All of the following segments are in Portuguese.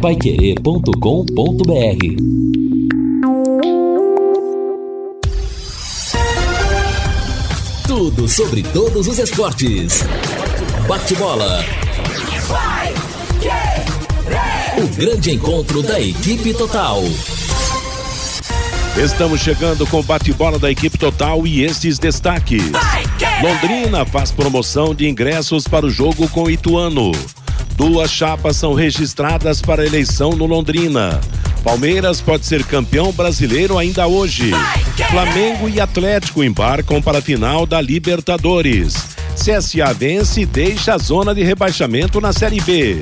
paiquerê.com.br Tudo sobre todos os esportes. Bate-bola. O grande encontro da equipe total. Estamos chegando com o bate-bola da equipe total e estes destaques. Londrina faz promoção de ingressos para o jogo com Ituano. Duas chapas são registradas para eleição no Londrina. Palmeiras pode ser campeão brasileiro ainda hoje. Flamengo e Atlético embarcam para a final da Libertadores. CSA vence e deixa a zona de rebaixamento na Série B.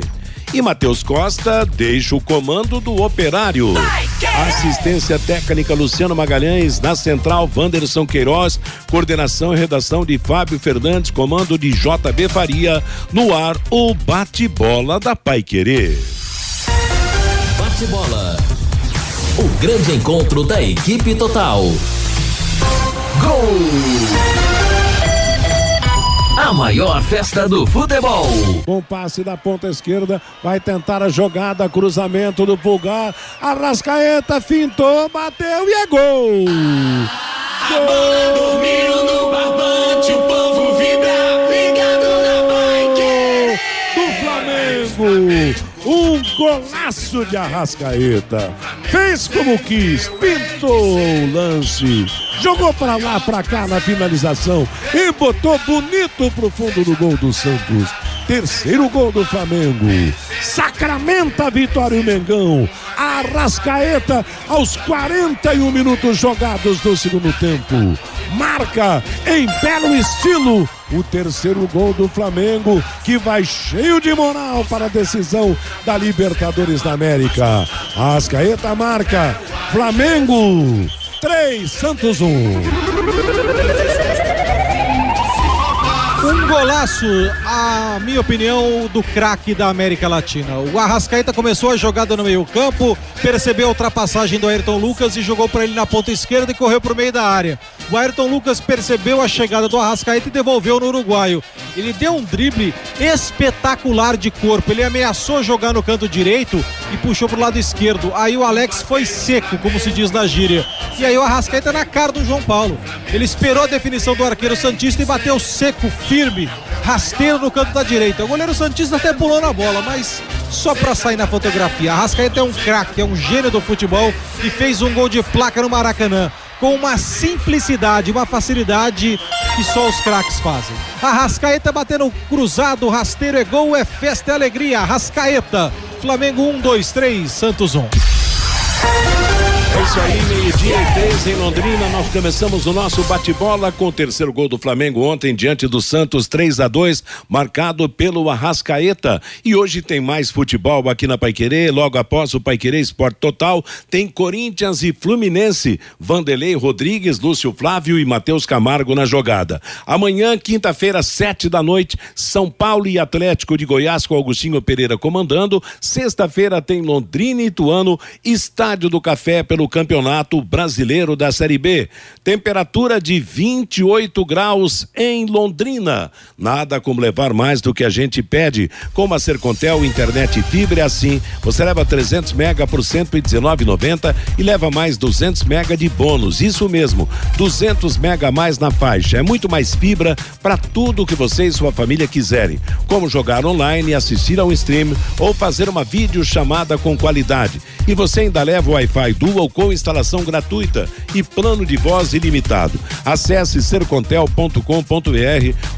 E Matheus Costa deixa o comando do operário. Assistência técnica Luciano Magalhães, na central Wanderson Queiroz, coordenação e redação de Fábio Fernandes, comando de JB Faria, no ar o bate-bola da Pai Querer. Bate-bola. O grande encontro da equipe total. Gol! A maior festa do futebol. Com passe da ponta esquerda, vai tentar a jogada, cruzamento do pulgar. Arrascaeta fintou, bateu e é gol! A gol! bola dormiu no barbante, o povo vibra, ligado na bike. Do Flamengo! Um golaço de Arrascaeta. Fez como quis, pintou o lance, jogou para lá, para cá na finalização e botou bonito pro fundo do gol do Santos. Terceiro gol do Flamengo. Sacramenta a vitória o Mengão. Arrascaeta aos 41 minutos jogados do segundo tempo. Marca em belo estilo o terceiro gol do Flamengo, que vai cheio de moral para a decisão da Libertadores da América. Arrascaeta marca. Flamengo 3, Santos 1. Um golaço, a minha opinião, do craque da América Latina. O Arrascaeta começou a jogada no meio-campo, percebeu a ultrapassagem do Ayrton Lucas e jogou para ele na ponta esquerda e correu para o meio da área. O Ayrton Lucas percebeu a chegada do Arrascaeta e devolveu no uruguaio. Ele deu um drible espetacular de corpo. Ele ameaçou jogar no canto direito e puxou para o lado esquerdo. Aí o Alex foi seco, como se diz na gíria. E aí o Arrascaeta na cara do João Paulo. Ele esperou a definição do arqueiro Santista e bateu seco, firme, rasteiro no canto da direita. O goleiro Santista até pulou na bola, mas só para sair na fotografia. Arrascaeta é um craque, é um gênio do futebol e fez um gol de placa no Maracanã com uma simplicidade, uma facilidade que só os craques fazem. Arrascaeta batendo cruzado, rasteiro é gol, é festa, é alegria. Arrascaeta, Flamengo 1, 2, 3, Santos 1. Isso aí, meio-dia e três em Londrina. Nós começamos o nosso bate-bola com o terceiro gol do Flamengo ontem diante do Santos 3 a 2 marcado pelo Arrascaeta. E hoje tem mais futebol aqui na Paiquerê. Logo após o Paiquerê Esporte Total, tem Corinthians e Fluminense. Vanderlei Rodrigues, Lúcio Flávio e Matheus Camargo na jogada. Amanhã, quinta-feira, sete da noite, São Paulo e Atlético de Goiás com Augustinho Pereira comandando. Sexta-feira tem Londrina e Ituano, Estádio do Café pelo Campeonato Brasileiro da Série B. Temperatura de 28 graus em Londrina. Nada como levar mais do que a gente pede. Com a Sercontel internet fibra é assim, você leva 300 mega por 119,90 e leva mais 200 mega de bônus. Isso mesmo, 200 mega a mais na faixa. É muito mais fibra para tudo que você e sua família quiserem, como jogar online, assistir ao stream ou fazer uma videochamada com qualidade. E você ainda leva o Wi-Fi Dual com instalação gratuita e plano de voz ilimitado. Acesse sercontel.com.br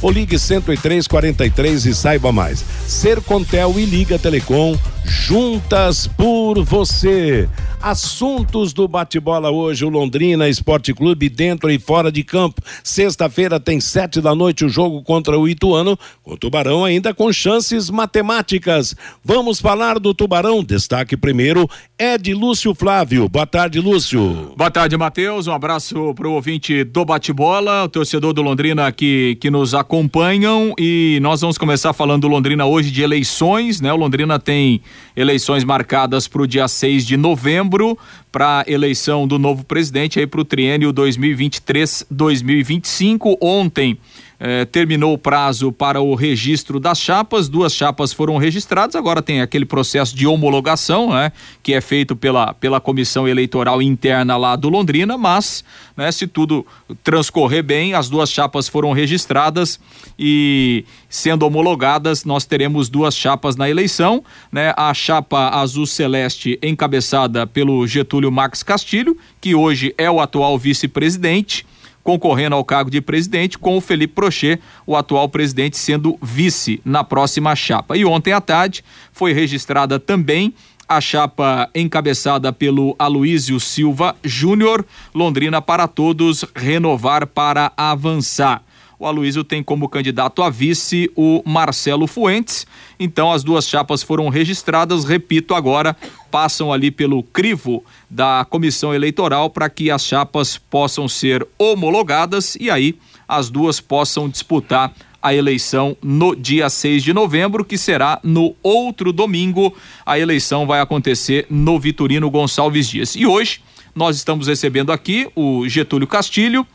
ou ligue 10343 e saiba mais. Sercontel e Liga Telecom juntas por você. Assuntos do bate-bola hoje, o Londrina Esporte Clube dentro e fora de campo. Sexta-feira tem sete da noite o jogo contra o Ituano, o Tubarão ainda com chances matemáticas. Vamos falar do Tubarão. Destaque primeiro é de Lúcio Flávio. Boa tarde, Lúcio. Boa tarde, Matheus. Um abraço para o ouvinte do bate-bola, o torcedor do Londrina que, que nos acompanham e nós vamos começar falando do Londrina hoje de eleições, né? O Londrina tem eleições marcadas para o dia 6 de novembro para eleição do novo presidente aí para o triênio 2023-2025. Ontem eh, terminou o prazo para o registro das chapas, duas chapas foram registradas, agora tem aquele processo de homologação, né, que é feito pela, pela comissão eleitoral interna lá do Londrina, mas, né, se tudo transcorrer bem, as duas chapas foram registradas e sendo homologadas, nós teremos duas chapas na eleição, né, a chapa azul celeste encabeçada pelo Getúlio Max Castilho, que hoje é o atual vice-presidente, concorrendo ao cargo de presidente, com o Felipe Prochet, o atual presidente, sendo vice na próxima chapa. E ontem à tarde foi registrada também a chapa encabeçada pelo Aloísio Silva Júnior, Londrina para todos, renovar para avançar. O Aloísio tem como candidato a vice o Marcelo Fuentes. Então as duas chapas foram registradas, repito agora, passam ali pelo crivo da comissão eleitoral para que as chapas possam ser homologadas e aí as duas possam disputar a eleição no dia 6 de novembro, que será no outro domingo. A eleição vai acontecer no Vitorino Gonçalves Dias. E hoje nós estamos recebendo aqui o Getúlio Castilho,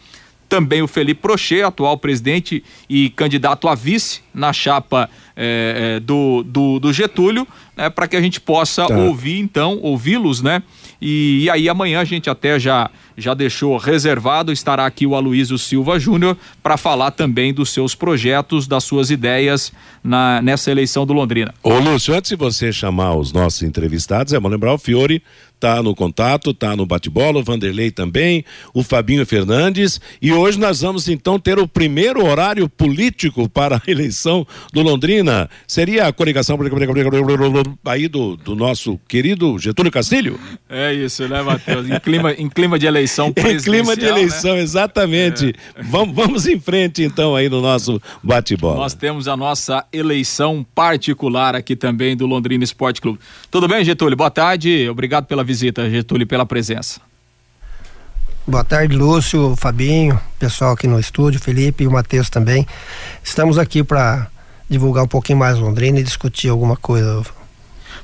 também o Felipe Prochet, atual presidente e candidato a vice na chapa eh, eh, do, do, do, Getúlio, né, para que a gente possa tá. ouvir então, ouvi-los, né? E, e, aí amanhã a gente até já já deixou reservado, estará aqui o Aloísio Silva Júnior para falar também dos seus projetos, das suas ideias na, nessa eleição do Londrina. Ô Lúcio, antes de você chamar os nossos entrevistados, é bom lembrar o Fiore tá no contato, tá no bate-bola, o Vanderlei também, o Fabinho Fernandes, e hoje nós vamos então ter o primeiro horário político para a eleição do Londrina. Seria a coligação aí do, do nosso querido Getúlio Castilho? É isso, né, Matheus? Em clima, em clima de eleição Em clima de eleição, né? exatamente. É. Vamos, vamos em frente então aí no nosso bate-bola. Nós temos a nossa eleição particular aqui também do Londrina Esporte Clube. Tudo bem, Getúlio? Boa tarde, obrigado pela visita, Getúlio, pela presença. Boa tarde, Lúcio, Fabinho, pessoal aqui no estúdio, Felipe e o Matheus também. Estamos aqui para divulgar um pouquinho mais Londrina e discutir alguma coisa.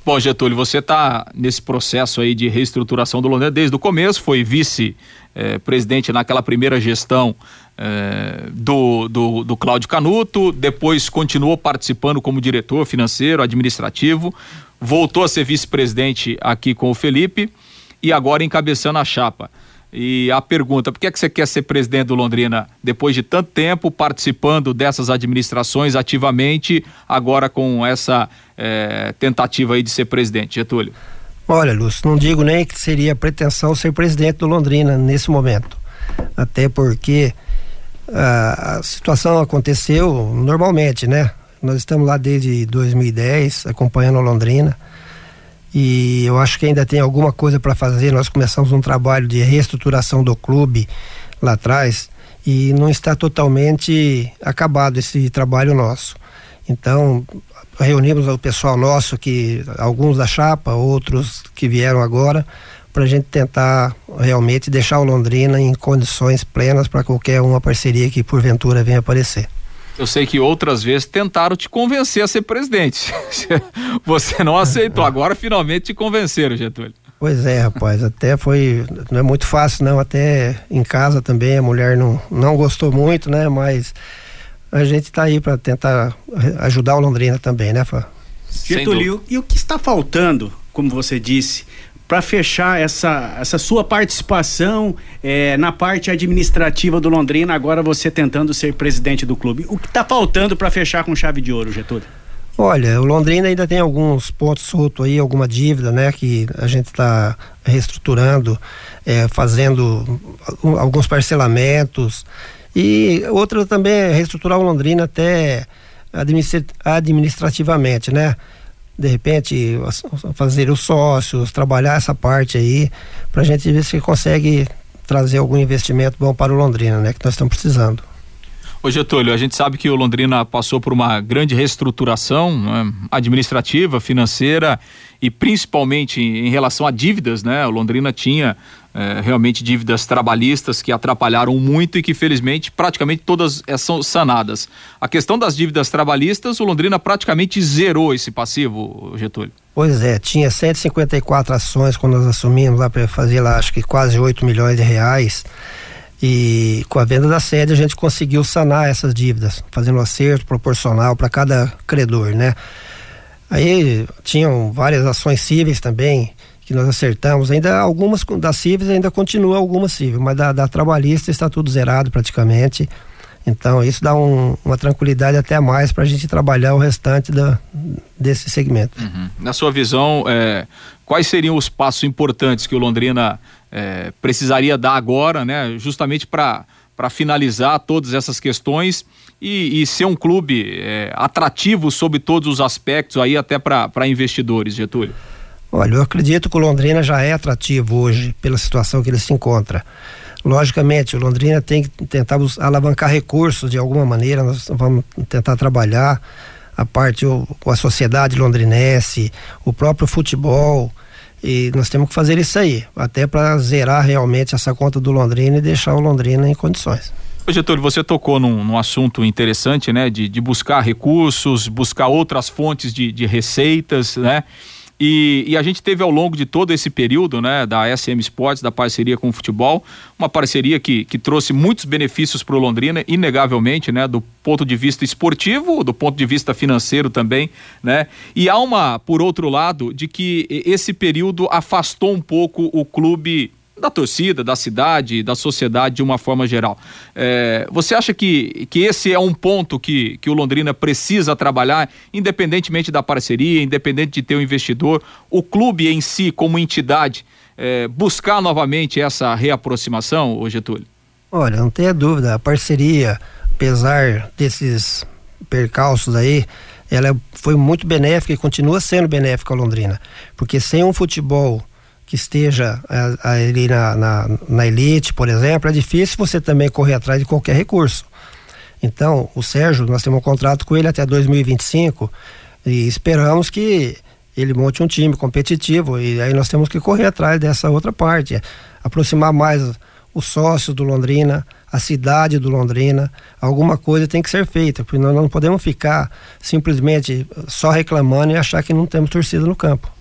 Bom, Getúlio, você está nesse processo aí de reestruturação do Londrina desde o começo, foi vice-presidente eh, naquela primeira gestão eh, do, do, do Cláudio Canuto, depois continuou participando como diretor financeiro, administrativo, voltou a ser vice-presidente aqui com o Felipe e agora encabeçando a chapa. E a pergunta, por que, é que você quer ser presidente do Londrina depois de tanto tempo participando dessas administrações ativamente, agora com essa é, tentativa aí de ser presidente, Getúlio? Olha, Lúcio, não digo nem que seria pretensão ser presidente do Londrina nesse momento. Até porque a, a situação aconteceu normalmente, né? Nós estamos lá desde 2010 acompanhando a Londrina e eu acho que ainda tem alguma coisa para fazer. Nós começamos um trabalho de reestruturação do clube lá atrás e não está totalmente acabado esse trabalho nosso. Então, reunimos o pessoal nosso, que alguns da chapa, outros que vieram agora, para a gente tentar realmente deixar o Londrina em condições plenas para qualquer uma parceria que porventura venha aparecer. Eu sei que outras vezes tentaram te convencer a ser presidente. Você não aceitou. Agora finalmente te convenceram, Getúlio. Pois é, rapaz, até foi, não é muito fácil não, até em casa também a mulher não, não gostou muito, né, mas a gente está aí para tentar ajudar o Londrina também, né, Fá? Getúlio, e o que está faltando, como você disse, para fechar essa, essa sua participação é, na parte administrativa do Londrina, agora você tentando ser presidente do clube. O que está faltando para fechar com chave de ouro, Getúlio? Olha, o Londrina ainda tem alguns pontos soltos aí, alguma dívida, né, que a gente está reestruturando, é, fazendo alguns parcelamentos e outra também é reestruturar o Londrina até administrativamente, né? De repente fazer os sócios, trabalhar essa parte aí, para a gente ver se consegue trazer algum investimento bom para o Londrina, né? Que nós estamos precisando. Ô Getúlio, a gente sabe que o Londrina passou por uma grande reestruturação né, administrativa, financeira e principalmente em relação a dívidas, né? O Londrina tinha é, realmente dívidas trabalhistas que atrapalharam muito e que felizmente praticamente todas é, são sanadas. A questão das dívidas trabalhistas, o Londrina praticamente zerou esse passivo, Getúlio. Pois é, tinha 154 ações quando nós assumimos lá para fazer lá acho que quase 8 milhões de reais. E com a venda da sede a gente conseguiu sanar essas dívidas, fazendo um acerto proporcional para cada credor, né? Aí tinham várias ações cíveis também que nós acertamos. Ainda algumas das cíveis ainda continua algumas cíveis, mas da, da trabalhista está tudo zerado praticamente. Então isso dá um, uma tranquilidade até mais para a gente trabalhar o restante da, desse segmento. Uhum. Na sua visão, é, quais seriam os passos importantes que o Londrina é, precisaria dar agora, né, justamente para para finalizar todas essas questões e, e ser um clube é, atrativo sobre todos os aspectos aí até para investidores, Getúlio? Olha, eu acredito que o Londrina já é atrativo hoje pela situação que ele se encontra. Logicamente, o Londrina tem que tentar alavancar recursos de alguma maneira, nós vamos tentar trabalhar a parte com a sociedade londrinense, o próprio futebol, e nós temos que fazer isso aí, até para zerar realmente essa conta do Londrina e deixar o Londrina em condições. Ô Getúlio, você tocou num, num assunto interessante, né? De, de, buscar recursos, buscar outras fontes de, de receitas, né? E, e, a gente teve ao longo de todo esse período, né, da SM Sports, da parceria com o futebol, uma parceria que, que trouxe muitos benefícios para o Londrina, inegavelmente, né, do ponto de vista esportivo, do ponto de vista financeiro também, né. E há uma, por outro lado, de que esse período afastou um pouco o clube da torcida, da cidade, da sociedade de uma forma geral. É, você acha que, que esse é um ponto que, que o Londrina precisa trabalhar, independentemente da parceria, independente de ter um investidor, o clube em si, como entidade, é, buscar novamente essa reaproximação, ô Getúlio? Olha, não tenha dúvida, a parceria, apesar desses percalços aí, ela foi muito benéfica e continua sendo benéfica a Londrina, porque sem um futebol que esteja ali na, na, na, elite, por exemplo, é difícil você também correr atrás de qualquer recurso. Então, o Sérgio, nós temos um contrato com ele até 2025 e esperamos que ele monte um time competitivo e aí nós temos que correr atrás dessa outra parte, aproximar mais os sócios do Londrina, a cidade do Londrina, alguma coisa tem que ser feita, porque nós não podemos ficar simplesmente só reclamando e achar que não temos torcida no campo.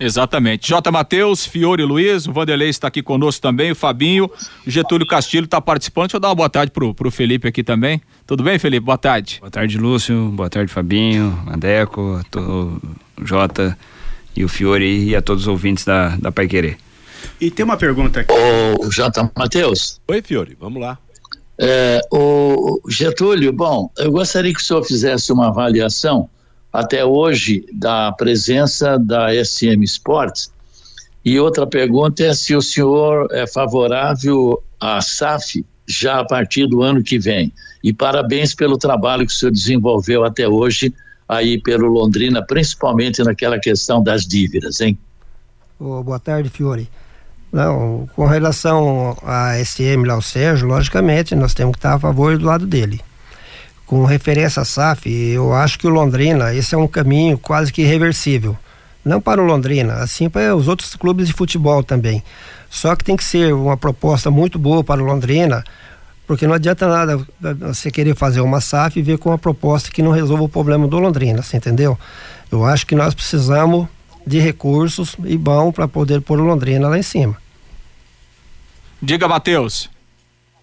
Exatamente. J. Matheus, Fiore Luiz, o Vanderlei está aqui conosco também, o Fabinho, o Getúlio Castilho está participando. Deixa eu dar uma boa tarde pro, pro Felipe aqui também. Tudo bem, Felipe? Boa tarde. Boa tarde, Lúcio. Boa tarde, Fabinho, Andeco, o Jota e o Fiore e a todos os ouvintes da, da Pai Querer. E tem uma pergunta aqui. O J. Matheus. Oi, Fiore, vamos lá. É, o Getúlio, bom, eu gostaria que o senhor fizesse uma avaliação até hoje da presença da SM Sports. E outra pergunta é se o senhor é favorável à SAF já a partir do ano que vem. E parabéns pelo trabalho que o senhor desenvolveu até hoje aí pelo Londrina, principalmente naquela questão das dívidas, hein? Oh, boa tarde, Fiore. Não, com relação à SM lá, o Sérgio, logicamente, nós temos que estar a favor do lado dele com referência à SAF, eu acho que o Londrina, esse é um caminho quase que irreversível. Não para o Londrina, assim para os outros clubes de futebol também. Só que tem que ser uma proposta muito boa para o Londrina, porque não adianta nada você querer fazer uma SAF e ver com uma proposta que não resolva o problema do Londrina, você entendeu? Eu acho que nós precisamos de recursos e bom para poder pôr o Londrina lá em cima. Diga, Matheus.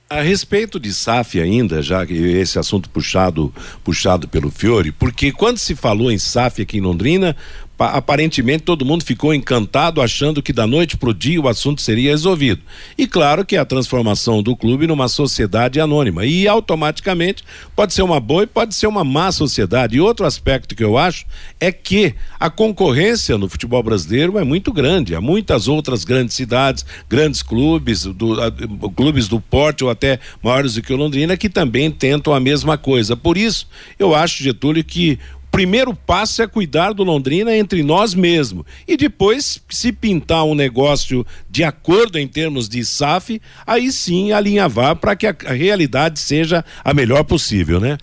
A respeito de SAF ainda, já que esse assunto puxado puxado pelo Fiore, porque quando se falou em SAF aqui em Londrina, aparentemente todo mundo ficou encantado achando que da noite para o dia o assunto seria resolvido. E claro que a transformação do clube numa sociedade anônima e automaticamente pode ser uma boa e pode ser uma má sociedade. E outro aspecto que eu acho é que a concorrência no futebol brasileiro é muito grande. Há muitas outras grandes cidades, grandes clubes, do, a, clubes do porte ou até maiores do que o Londrina que também tentam a mesma coisa. Por isso, eu acho, Getúlio, que primeiro passo é cuidar do Londrina entre nós mesmos. E depois, se pintar um negócio de acordo em termos de SAF, aí sim alinhavar para que a, realidade seja a melhor possível, né?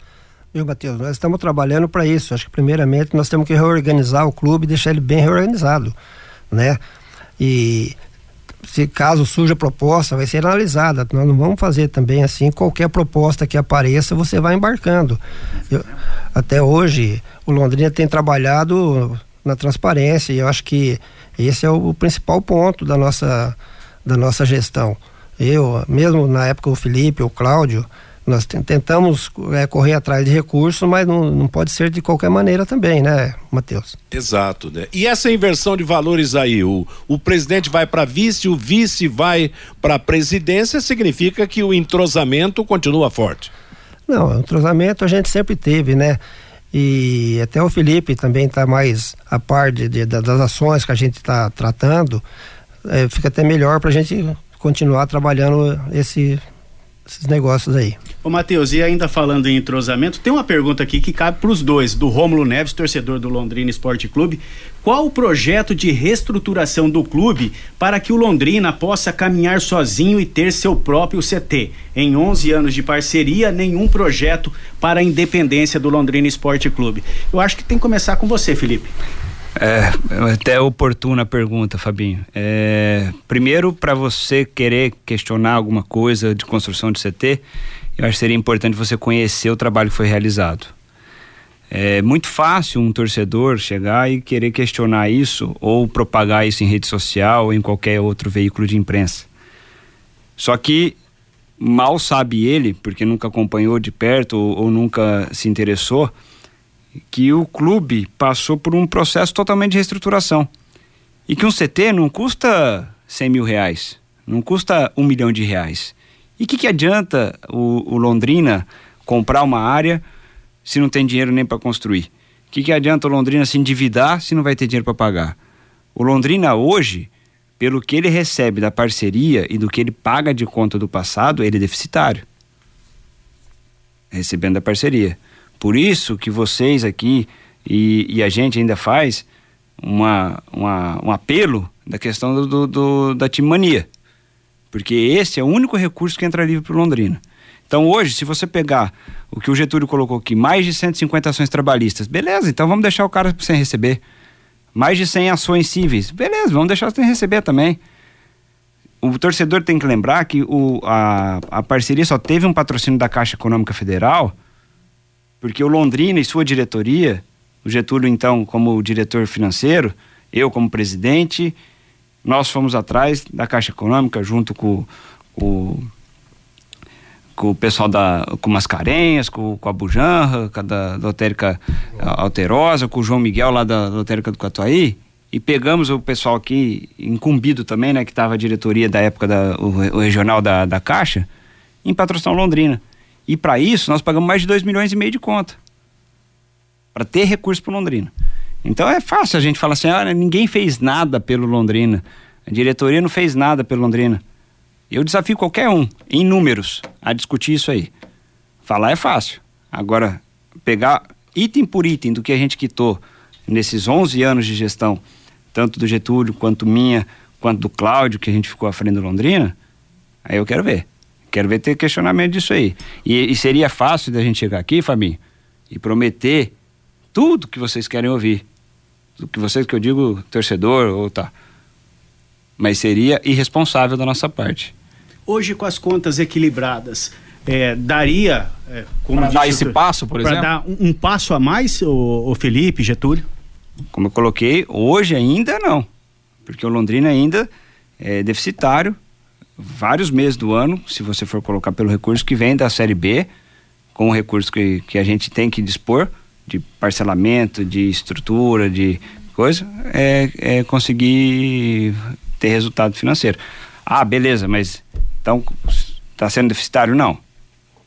Viu, Matheus? Nós estamos trabalhando para isso. Acho que primeiramente nós temos que reorganizar o clube e deixar ele bem reorganizado, né? E se caso surja proposta, vai ser analisada. Nós não vamos fazer também assim, qualquer proposta que apareça, você vai embarcando. Eu, até hoje, o Londrina tem trabalhado na transparência e eu acho que esse é o, principal ponto da nossa, da nossa gestão. eu, mesmo na época o Felipe, o Cláudio, nós ten- tentamos é, correr atrás de recursos, mas não, não pode ser de qualquer maneira também, né, Matheus? Exato, né? E essa inversão de valores aí, o, o presidente vai para vice, o vice vai para presidência, significa que o entrosamento continua forte. Não, entrosamento a gente sempre teve, né? E até o Felipe também está mais a par de, de- da- das ações que a gente está tratando. É, fica até melhor para a gente continuar trabalhando esse, esses negócios aí. Ô, Matheus, e ainda falando em entrosamento, tem uma pergunta aqui que cabe para os dois, do Rômulo Neves, torcedor do Londrina Esporte Clube. Qual o projeto de reestruturação do clube para que o Londrina possa caminhar sozinho e ter seu próprio CT? Em 11 anos de parceria, nenhum projeto para a independência do Londrina Esporte Clube. Eu acho que tem que começar com você, Felipe. É, até oportuna a pergunta, Fabinho. É, primeiro, para você querer questionar alguma coisa de construção de CT, eu acho que seria importante você conhecer o trabalho que foi realizado. É muito fácil um torcedor chegar e querer questionar isso ou propagar isso em rede social ou em qualquer outro veículo de imprensa. Só que mal sabe ele, porque nunca acompanhou de perto ou, ou nunca se interessou, que o clube passou por um processo totalmente de reestruturação. E que um CT não custa 100 mil reais, não custa um milhão de reais. E o que, que adianta o, o Londrina comprar uma área se não tem dinheiro nem para construir? O que, que adianta o Londrina se endividar se não vai ter dinheiro para pagar? O Londrina hoje, pelo que ele recebe da parceria e do que ele paga de conta do passado, ele é deficitário. Recebendo da parceria. Por isso que vocês aqui e, e a gente ainda faz uma, uma, um apelo da questão do, do, do, da timania. Porque esse é o único recurso que entra livre para Londrina. Então hoje, se você pegar o que o Getúlio colocou aqui, mais de 150 ações trabalhistas, beleza, então vamos deixar o cara sem receber. Mais de 100 ações cíveis, beleza, vamos deixar sem receber também. O torcedor tem que lembrar que o, a, a parceria só teve um patrocínio da Caixa Econômica Federal porque o Londrina e sua diretoria, o Getúlio então como diretor financeiro, eu como presidente, nós fomos atrás da Caixa Econômica junto com, com, com o pessoal da com Mascarenhas, com, com a Bujanra, com a da Lotérica Alterosa, com o João Miguel lá da Lotérica do Catuaí, e pegamos o pessoal aqui incumbido também, né, que estava a diretoria da época da o, o regional da, da Caixa, em patrocinar Londrina. E para isso nós pagamos mais de 2 milhões e meio de conta. Para ter recurso para Londrina. Então é fácil a gente falar assim: olha, ninguém fez nada pelo Londrina. A diretoria não fez nada pelo Londrina. Eu desafio qualquer um, em números, a discutir isso aí. Falar é fácil. Agora, pegar item por item do que a gente quitou nesses 11 anos de gestão, tanto do Getúlio, quanto minha, quanto do Cláudio, que a gente ficou à frente do Londrina, aí eu quero ver. Quero ver ter questionamento disso aí. E, e seria fácil da gente chegar aqui, Fabinho, e prometer tudo que vocês querem ouvir. Do que vocês que eu digo, torcedor ou tá. Mas seria irresponsável da nossa parte. Hoje, com as contas equilibradas, é, daria. É, como Pra disse dar esse passo, por exemplo? dar um, um passo a mais, o, o Felipe, Getúlio? Como eu coloquei, hoje ainda não. Porque o Londrina ainda é deficitário vários meses do ano, se você for colocar pelo recurso que vem da Série B, com o recurso que, que a gente tem que dispor, de parcelamento, de estrutura, de coisa, é, é conseguir ter resultado financeiro. Ah, beleza, mas então está sendo deficitário? Não.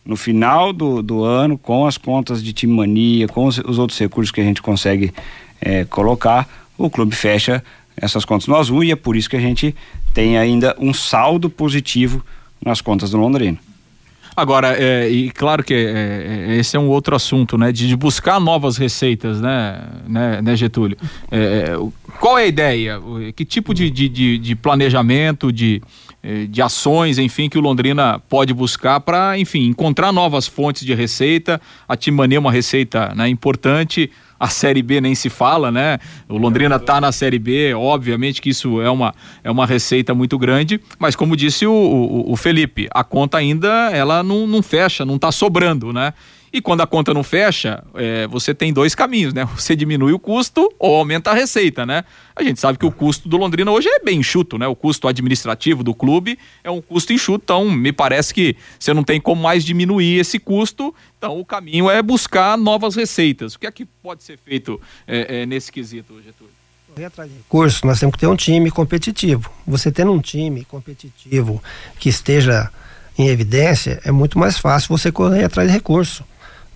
No final do, do ano, com as contas de time mania, com os, os outros recursos que a gente consegue é, colocar, o clube fecha essas contas no azul e é por isso que a gente tem ainda um saldo positivo nas contas do Londrina. Agora, é, e claro que é, é, esse é um outro assunto, né? De, de buscar novas receitas, né, né, né Getúlio? É, é, qual é a ideia? Que tipo de, de, de, planejamento, de, de ações, enfim, que o Londrina pode buscar para, enfim, encontrar novas fontes de receita? A Timania é uma receita né, importante. A Série B nem se fala, né? O Londrina está na Série B, obviamente que isso é uma, é uma receita muito grande, mas como disse o, o, o Felipe, a conta ainda ela não, não fecha, não está sobrando, né? E quando a conta não fecha, é, você tem dois caminhos, né? Você diminui o custo ou aumenta a receita, né? A gente sabe que o custo do Londrina hoje é bem enxuto, né? O custo administrativo do clube é um custo enxuto, então me parece que você não tem como mais diminuir esse custo, então o caminho é buscar novas receitas. O que é que pode ser feito é, é, nesse quesito, Getúlio? Curso, nós temos que ter um time competitivo. Você tendo um time competitivo que esteja em evidência, é muito mais fácil você correr atrás de recurso.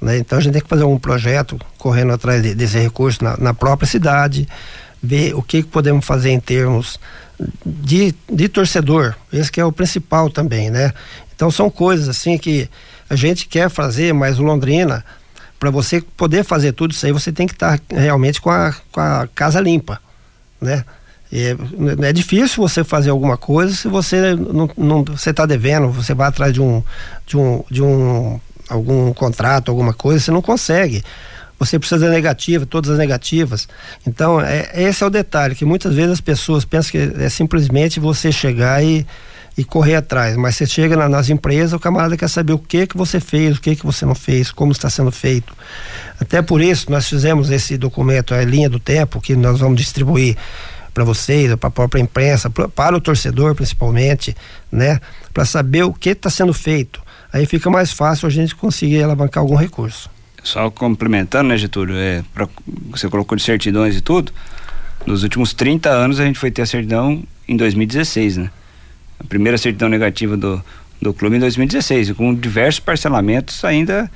Né? Então a gente tem que fazer um projeto correndo atrás de, desse recurso na, na, própria cidade, ver o que, podemos fazer em termos de, de torcedor. Esse que é o principal também, né? Então são coisas assim que a gente quer fazer, mas Londrina, para você poder fazer tudo isso aí, você tem que estar tá realmente com a, com a casa limpa, né? É, é, difícil você fazer alguma coisa se você não, não você está devendo, você vai atrás de um, de um, de um algum contrato, alguma coisa, você não consegue. Você precisa da negativa, todas as negativas. Então, é, esse é o detalhe, que muitas vezes as pessoas pensam que é simplesmente você chegar e, e correr atrás. Mas você chega na, nas empresas, o camarada quer saber o que que você fez, o que que você não fez, como está sendo feito. Até por isso, nós fizemos esse documento, a linha do tempo, que nós vamos distribuir para vocês, para a própria imprensa, pra, para o torcedor principalmente, né? Para saber o que está sendo feito aí fica mais fácil a gente conseguir alavancar algum recurso. Só complementando, né, Getúlio? É, pra, você colocou de certidões e tudo. Nos últimos 30 anos a gente foi ter a certidão em 2016, né? A primeira certidão negativa do, do clube em 2016, e com diversos parcelamentos ainda.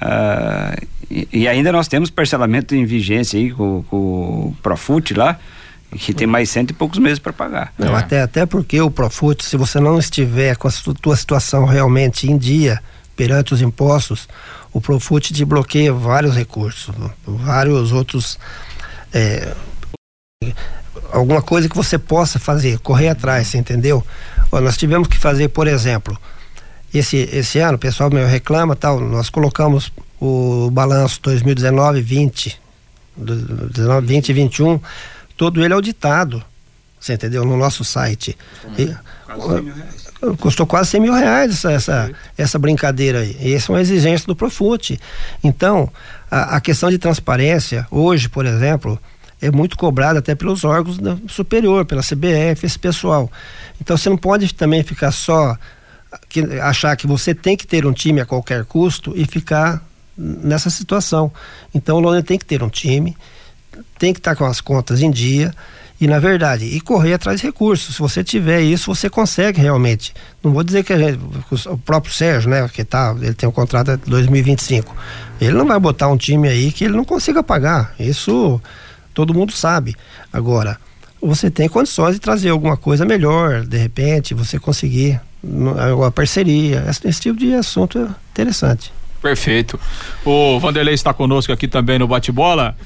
Ah, e, e, ainda nós temos parcelamento em vigência aí com, com o Profut lá, que tem mais cento e poucos meses para pagar. Não, é. até, até porque o Profut, se você não estiver com a sua situação realmente em dia perante os impostos, o Profut te bloqueia vários recursos, vários outros. É, alguma coisa que você possa fazer, correr atrás, você entendeu? Ó, nós tivemos que fazer, por exemplo, esse, esse ano, o pessoal me reclama tal, nós colocamos o balanço 2019, 20, 19, 20 e 21 todo ele auditado, você entendeu? No nosso site. E, quase custou quase 100 mil reais essa, essa, essa brincadeira aí. E essa é uma exigência do Profut. Então, a, a, questão de transparência, hoje, por exemplo, é muito cobrada até pelos órgãos da, superior, pela CBF, esse pessoal. Então, você não pode também ficar só que, achar que você tem que ter um time a qualquer custo e ficar nessa situação. Então, o Londrina tem que ter um time tem que estar tá com as contas em dia e na verdade e correr atrás de recursos. Se você tiver isso, você consegue realmente. Não vou dizer que gente, o próprio Sérgio, né, que tá, ele tem um contrato até 2025. Ele não vai botar um time aí que ele não consiga pagar. Isso todo mundo sabe. Agora, você tem condições de trazer alguma coisa melhor, de repente, você conseguir uma parceria. Esse, esse tipo de assunto é interessante. Perfeito. O Vanderlei está conosco aqui também no bate-bola.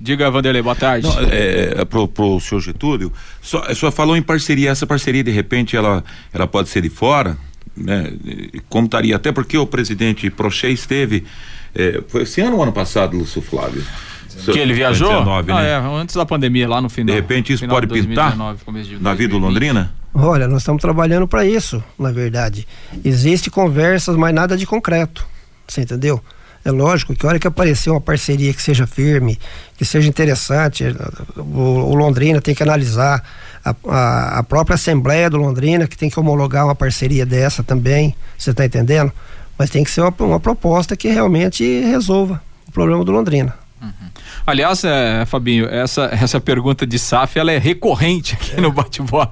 Diga, Vanderlei, boa tarde. Não, é, é, pro, pro senhor Getúlio, só, só falou em parceria, essa parceria de repente ela, ela pode ser de fora, né? Como estaria, até porque o presidente Prochê esteve, é, foi esse ano ou ano passado, Lúcio Flávio? Que ele viajou? 19, ah, né? é, antes da pandemia, lá no final. De repente isso pode 2019, pintar na vida do Londrina? Olha, nós estamos trabalhando para isso, na verdade. Existe conversas, mas nada de concreto. Você entendeu? É lógico que a hora que aparecer uma parceria que seja firme, que seja interessante, o, Londrina tem que analisar, a, a, a, própria Assembleia do Londrina que tem que homologar uma parceria dessa também, você está entendendo? Mas tem que ser uma, uma proposta que realmente resolva o problema do Londrina. Uhum. Aliás, é, Fabinho, essa, essa pergunta de SAF ela é recorrente aqui é. no bate-bola.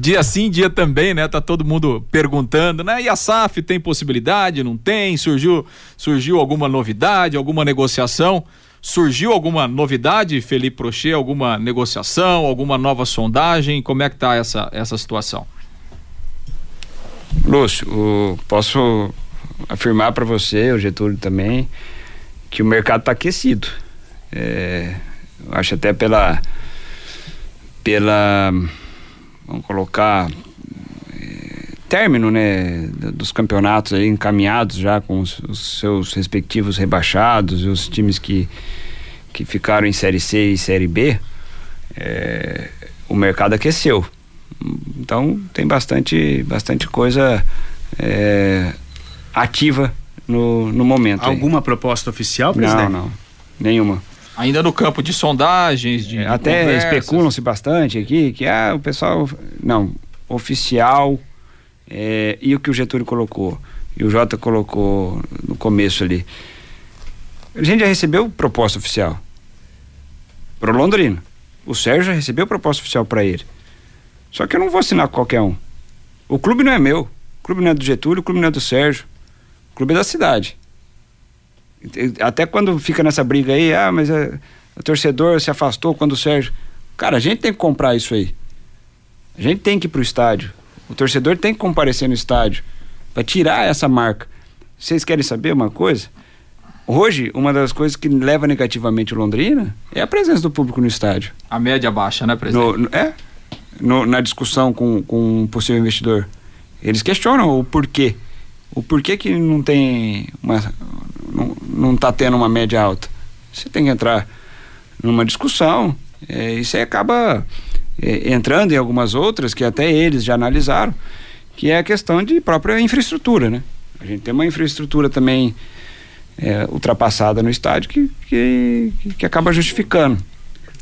Dia sim, dia também, né? Tá todo mundo perguntando, né? E a SAF tem possibilidade? Não tem? Surgiu, surgiu alguma novidade, alguma negociação? Surgiu alguma novidade, Felipe Prochê? Alguma negociação, alguma nova sondagem? Como é que tá essa, essa situação? Lúcio, posso afirmar para você, o Getúlio também, que o mercado está aquecido. É, acho até pela pela vamos colocar é, término né dos campeonatos aí encaminhados já com os, os, seus respectivos rebaixados e os times que que ficaram em série C e série B é, o mercado aqueceu então tem bastante bastante coisa é, ativa no, no momento. aí. Alguma proposta oficial, presidente? Não, não. Nenhuma. Ainda no campo de sondagens, de, de Até especulam-se bastante aqui que ah, o pessoal. Não, oficial. é, e o que o Getúlio colocou, e o Jota colocou no começo ali. A gente já recebeu proposta oficial para o Londrina. O Sérgio já recebeu proposta oficial para ele. Só que eu não vou assinar com qualquer um. O clube não é meu. O clube não é do Getúlio, o clube não é do Sérgio. O clube é da cidade. Até quando fica nessa briga aí, ah, mas é, o torcedor se afastou quando o Sérgio. Cara, a gente tem que comprar isso aí. A gente tem que ir pro estádio. O torcedor tem que comparecer no estádio para tirar essa marca. Vocês querem saber uma coisa? Hoje, uma das coisas que leva negativamente o Londrina é a presença do público no estádio. A média baixa, né, presidente? No- é, no- na discussão com, com um possível investidor. Eles questionam o porquê. O porquê que não tem uma. Não, não tá tendo uma média alta. Você tem que entrar numa discussão. é, e você acaba é, entrando em algumas outras que até eles já analisaram, que é a questão de própria infraestrutura, né? A gente tem uma infraestrutura também é, ultrapassada no estádio que, que, que acaba justificando.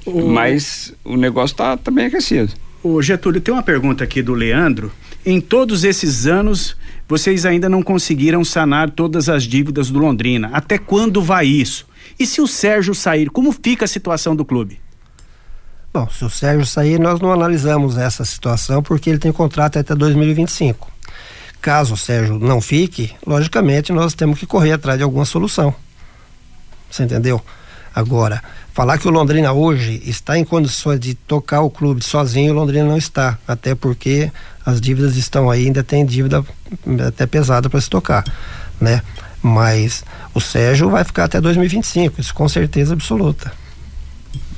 Mas o negócio tá, tá bem aquecido. Ô Getúlio, tem uma pergunta aqui do Leandro. Em todos esses anos, vocês ainda não conseguiram sanar todas as dívidas do Londrina. Até quando vai isso? E se o Sérgio sair, como fica a situação do clube? Bom, se o Sérgio sair, nós não analisamos essa situação porque ele tem contrato até 2025. Caso o Sérgio não fique, logicamente nós temos que correr atrás de alguma solução. Você entendeu? Agora, falar que o Londrina hoje está em condições de tocar o clube sozinho, o Londrina não está. Até porque as dívidas estão aí, ainda tem dívida até pesada para se tocar, né? Mas o Sérgio vai ficar até 2025, isso com certeza absoluta.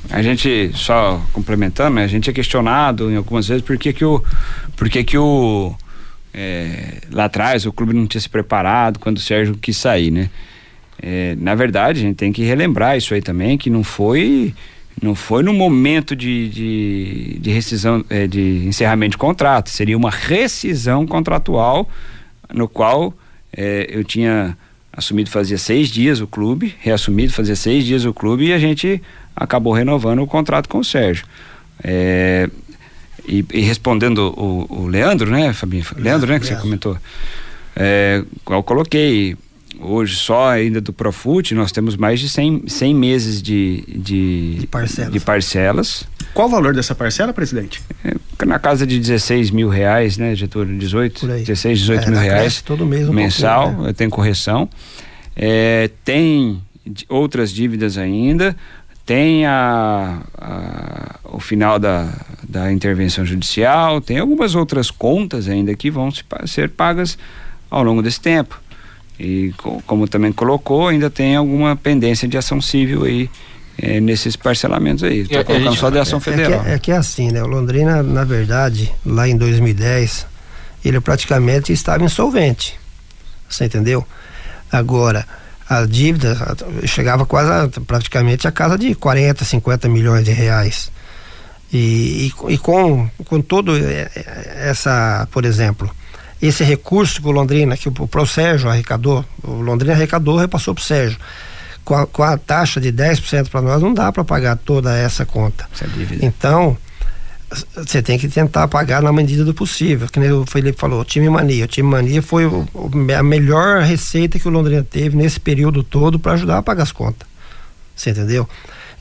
A gente, só complementando, né, a gente é questionado em algumas vezes por que que o, por que que o, é, lá atrás o clube não tinha se preparado quando o Sérgio quis sair, né? É, na verdade, a gente tem que relembrar isso aí também, que não foi, não foi no momento de, de, de rescisão, é, de encerramento de contrato, seria uma rescisão contratual no qual é, eu tinha assumido fazia seis dias o clube, reassumido fazia seis dias o clube e a gente acabou renovando o contrato com o Sérgio. É, e, e respondendo o, o Leandro, né, Fabinho? Leandro, né, que você comentou. É, eu coloquei hoje só ainda do Profut, nós temos mais de 100, 100 meses de, de, De parcelas. de parcelas. Qual o valor dessa parcela, presidente? É, na casa de 16 mil reais, né, Getúlio? 18? Por aí. 16, 18 É, mil reais. todo mês um mensal, pouquinho, né? tem correção. É, tem outras dívidas ainda. Tem a, a- o final da, da intervenção judicial, tem algumas outras contas ainda que vão se ser pagas ao longo desse tempo. E co- como também colocou, ainda tem alguma pendência de ação civil aí eh, nesses parcelamentos aí. E Estou a colocando gente- só de ação É que, federal. é que é assim, né? O Londrina, na verdade, lá em 2010, ele praticamente estava insolvente. Você entendeu? Agora, a dívida chegava quase a, praticamente a casa de 40, 50 milhões de reais. E, e, e com, com todo eh, eh, essa, por exemplo, esse recurso que o Londrina, que o, o Sérgio arrecadou, o Londrina arrecadou, repassou para o Sérgio. Com a, com a taxa de 10% para nós, não dá para pagar toda essa conta. Essa dívida. Então, você tem que tentar pagar na medida do possível. Que nem o Felipe falou, o time mania. O time mania foi o- a melhor receita que o Londrina teve nesse período todo para ajudar a pagar as contas. Você entendeu?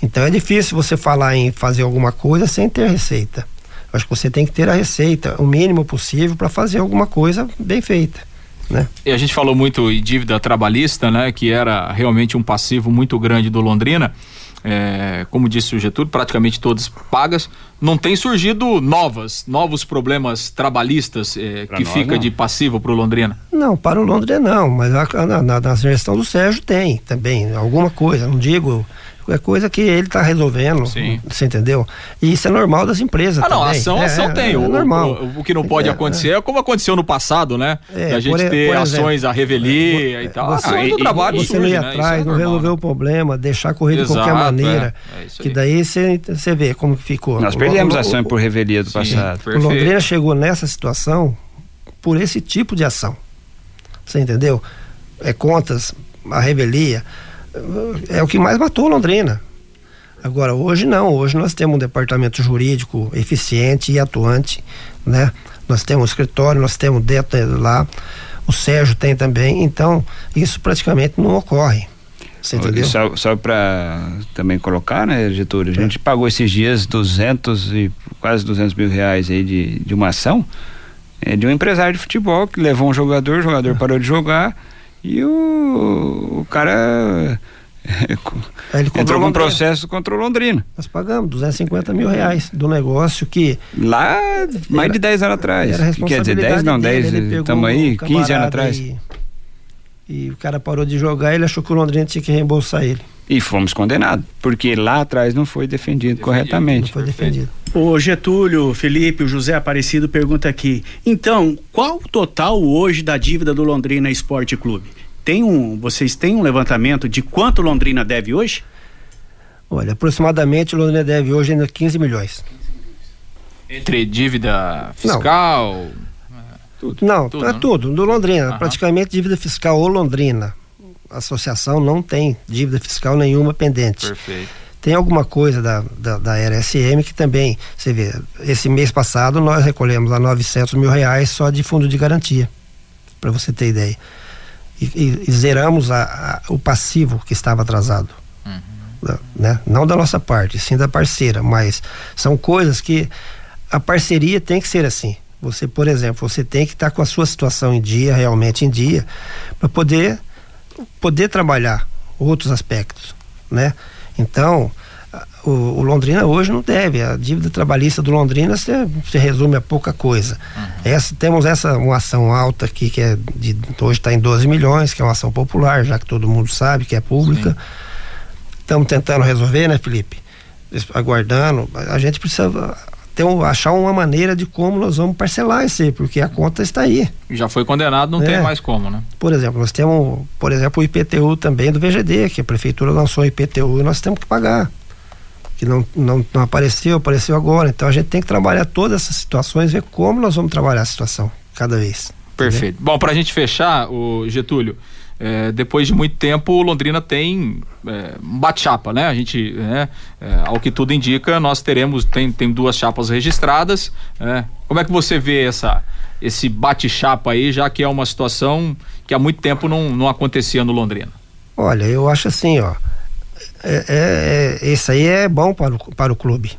Então é difícil você falar em fazer alguma coisa sem ter receita. Acho que você tem que ter a receita, o mínimo possível, para fazer alguma coisa bem feita. Né? E a gente falou muito em dívida trabalhista, né? Que era realmente um passivo muito grande do Londrina. É, como disse o Getúlio, praticamente todas pagas. Não tem surgido novas, novos problemas trabalhistas é, que nós, fica não. de passivo para o Londrina. Não, para o Londrina não, mas a- na, na, na gestão do Sérgio tem também alguma coisa, não digo. É coisa que ele está resolvendo, Sim. você entendeu? E isso é normal das empresas Ah, não, também. ação, é, ação é, tem. É, o, normal. o, o que não pode É, acontecer é como aconteceu no passado, né? É, da gente por ter por ações a revelia e tal. Você, Ação do trabalho você surge, não ia né? Atrás, é não normal, resolveu né? o problema, deixar correr de qualquer Exato, maneira. é, é que aí. daí você você vê como ficou. Nós perdemos ação por revelia do Sim, passado. O. Londrina chegou nessa situação por esse tipo de ação. Você entendeu? é, contas, a revelia, é o que mais matou Londrina. Agora, hoje não, hoje nós temos um departamento jurídico eficiente e atuante, né? Nós temos um escritório, nós temos dentro lá, o Sérgio tem também, então isso praticamente não ocorre. Você entendeu? Só, só para também colocar, né, Getúlio? A gente pagou esses dias 200 e quase 200 mil reais aí de, de uma ação é, de um empresário de futebol que levou um jogador, o jogador parou de jogar e o, o cara Ele cobrou entrou com um processo contra o Londrina. Nós pagamos 250 mil reais do negócio que. Lá, mais Era- de 10 anos atrás. Era Que quer dizer, 10 responsabilidade não, dele, 10, ele pegou estamos aí, um 15 anos atrás. E, e o cara parou de jogar, ele achou que o Londrina tinha que reembolsar ele. E fomos condenados, porque lá atrás não foi defendido, corretamente. Não foi defendido. O Getúlio, Felipe, o José Aparecido pergunta aqui. Então, qual o total hoje da dívida do Londrina Esporte Clube? Tem um, vocês têm um levantamento de quanto Londrina deve hoje? Olha, aproximadamente o Londrina deve hoje ainda 15 milhões. Entre dívida fiscal. Não, Tudo, é né? tudo, do Londrina. Aham. Praticamente dívida fiscal ou Londrina. A associação não tem dívida fiscal nenhuma pendente. Perfeito. Tem alguma coisa da, da, da RSM que também, você vê, esse mês passado nós recolhemos a 900 mil reais só de fundo de garantia, para você ter ideia. E, e- e zeramos a- a- o passivo que estava atrasado. Da- Né? Não da nossa parte, sim da parceira, mas são coisas que a parceria tem que ser assim. Você, por exemplo, você tem que estar com a sua situação em dia, realmente em dia, para poder poder trabalhar outros aspectos, né? Então, o, o Londrina hoje não deve. A dívida trabalhista do Londrina se, se resume a pouca coisa. Essa, temos essa uma ação alta aqui que é de, hoje está em 12 milhões, que é uma ação popular, já que todo mundo sabe que é pública. Estamos tentando resolver, né, Felipe? Aguardando. A a gente precisa ter um- achar uma maneira de como nós vamos parcelar isso aí, porque a conta está aí. Já foi condenado, não É. tem mais como, né? Por exemplo, nós temos, por exemplo, o IPTU também do VGD, que a prefeitura lançou o IPTU e nós temos que pagar. Que não, não, não apareceu, apareceu agora. Então a gente tem que trabalhar todas essas situações, ver como nós vamos trabalhar a situação cada vez. Perfeito. Bom, pra gente fechar, o Getúlio, é, depois de muito tempo, Londrina tem é, um bate-chapa, né? A gente, né, é, ao que tudo indica, nós teremos, tem, tem duas chapas registradas. é. Como é que você vê essa, esse bate-chapa aí, já que é uma situação que há muito tempo não, não acontecia no Londrina? Olha, eu acho assim, ó. É, é, é, esse aí é bom para o, para o clube.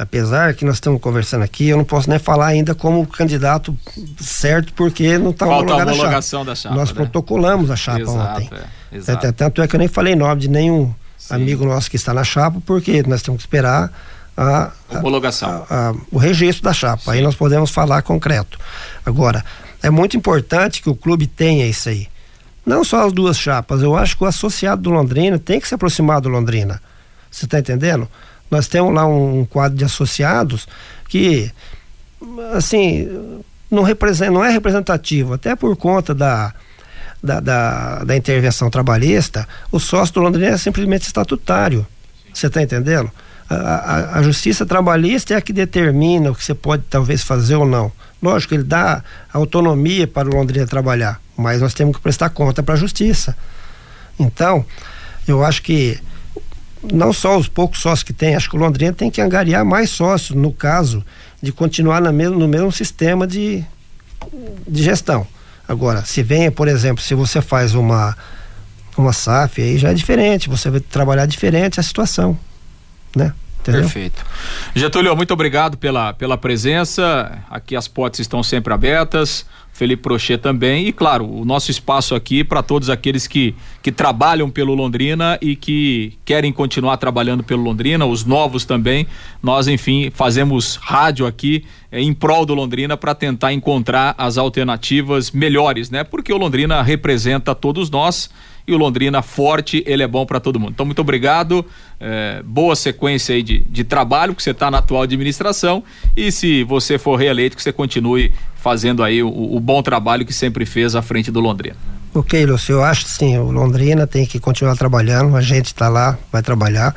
Apesar que nós estamos conversando aqui, eu não posso nem falar ainda como candidato certo, porque não está a homologada a homologação da chapa, Nós né? protocolamos a chapa Exato, ontem. é, exato. Tanto- Tanto é que eu nem falei nome de nenhum amigo nosso que está na chapa, porque nós temos que esperar a, a- Homologação. a- o registro da chapa. Aí nós podemos falar concreto. Agora, é muito importante que o clube tenha isso aí. Não só as duas chapas, eu acho que o associado do Londrina tem que se aproximar do Londrina. Você está entendendo? Nós temos lá um, quadro de associados que, assim, não, representa, não é representativo, até por conta da, da, da, da intervenção trabalhista, o sócio do Londrina é simplesmente estatutário. Você está entendendo? A, a, a justiça trabalhista é a que determina o que você pode talvez fazer ou não. Lógico, ele dá autonomia para o Londrina trabalhar, mas nós temos que prestar conta para a justiça. Então, eu acho que não só os poucos sócios que tem, acho que o Londrina tem que angariar mais sócios, no caso de continuar na mesmo, no mesmo sistema de, de gestão. Agora, se vem, por exemplo, se você faz uma, uma SAF, aí já é diferente, você vai trabalhar diferente a situação, né? Entendeu? Perfeito. Getúlio, muito obrigado pela, pela presença. Aqui as portas estão sempre abertas. Felipe Prochet também. E, claro, o nosso espaço aqui para todos aqueles que, que trabalham pelo Londrina e que querem continuar trabalhando pelo Londrina, os novos também. Nós, enfim, fazemos rádio aqui eh, em prol do Londrina para tentar encontrar as alternativas melhores, né? Porque o Londrina representa todos nós e o Londrina forte, ele é bom para todo mundo. Então, muito obrigado, eh, boa sequência aí de, de trabalho, que você está na atual administração e se você for reeleito, que você continue fazendo aí o, o bom trabalho que sempre fez à frente do Londrina. Ok, Lúcio, eu acho sim, o Londrina tem que continuar trabalhando, a gente está lá, vai trabalhar.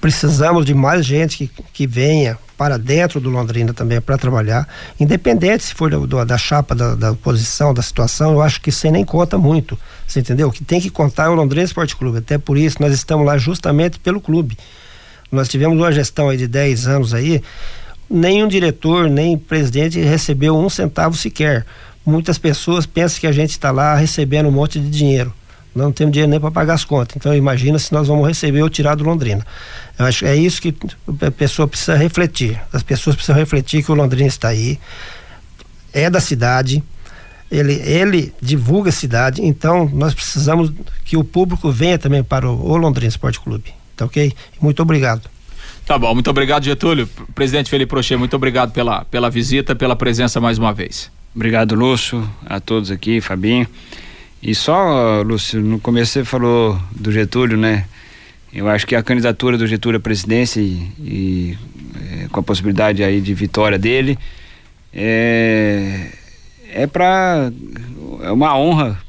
Precisamos de mais gente que, que venha para dentro do Londrina também para trabalhar, independente se for do, do, da chapa, da, da posição, da situação, eu acho que aí nem conta muito, você entendeu? O que tem que contar é o Londrina Esporte Clube, até por isso nós estamos lá justamente pelo clube. Nós tivemos uma gestão aí de 10 anos aí, nenhum diretor, nem presidente recebeu um centavo sequer. Muitas pessoas pensam que a gente está lá recebendo um monte de dinheiro não temos dinheiro nem para pagar as contas. Então imagina se nós vamos receber ou tirar do Londrina. Eu acho que é isso que a pessoa precisa refletir. As pessoas precisam refletir que o Londrina está aí, é da cidade, ele, ele divulga a cidade, então nós precisamos que o público venha também para o, o Londrina Esporte Clube. Tá ok? Muito obrigado. Tá bom, muito obrigado, Getúlio. Presidente Felipe Prochê, muito obrigado pela, pela visita, pela presença mais uma vez. Obrigado, Lúcio, a todos aqui, Fabinho. E só, Lúcio, no começo você falou do Getúlio, né? Eu acho que a candidatura do Getúlio à presidência e, e é, com a possibilidade aí de vitória dele é, é para é uma honra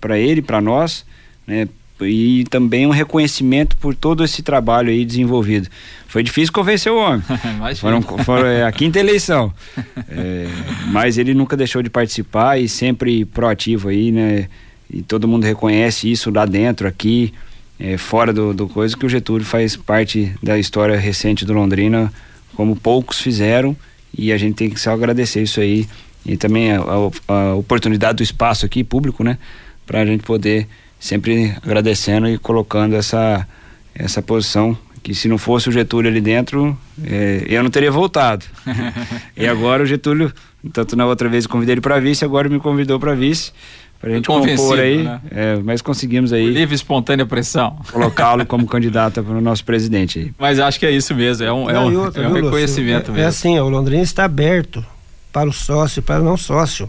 para ele, para nós, né? E também um reconhecimento por todo esse trabalho aí desenvolvido. Foi difícil convencer o homem. foram, foram é, a quinta eleição. É, mas ele nunca deixou de participar e sempre proativo aí, né? E todo mundo reconhece isso lá dentro, aqui, é, fora do, do coisa, que o Getúlio faz parte da história recente do Londrina, como poucos fizeram, e a gente tem que só agradecer isso aí. E também a, a, a oportunidade do espaço aqui, público, né? Pra gente poder sempre agradecendo e colocando essa, essa posição que se não fosse o Getúlio ali dentro, é, eu não teria voltado. e agora o Getúlio, tanto na outra vez eu convidei ele para vice, agora me convidou para vice. Pra gente compor aí, né? é, mas conseguimos aí. Livre espontânea pressão. Colocá-lo como candidato para o nosso presidente aí. Mas acho que é isso mesmo, é um, é um, outra, é um reconhecimento é, mesmo. É assim, o Londrina está aberto para o sócio, para o não sócio.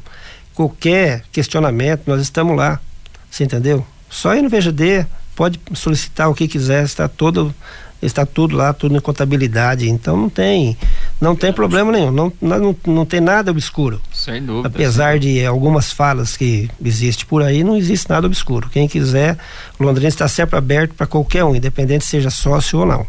Qualquer questionamento, nós estamos lá. Você entendeu? Só ir no VGD, pode solicitar o que quiser, está todo está tudo lá, tudo em contabilidade, então não tem não tem problema nenhum, não, não, não tem nada obscuro. Sem dúvida. Apesar de algumas falas que existe por aí, não existe nada obscuro. Quem quiser, Londrina está sempre aberto para qualquer um, independente seja sócio ou não.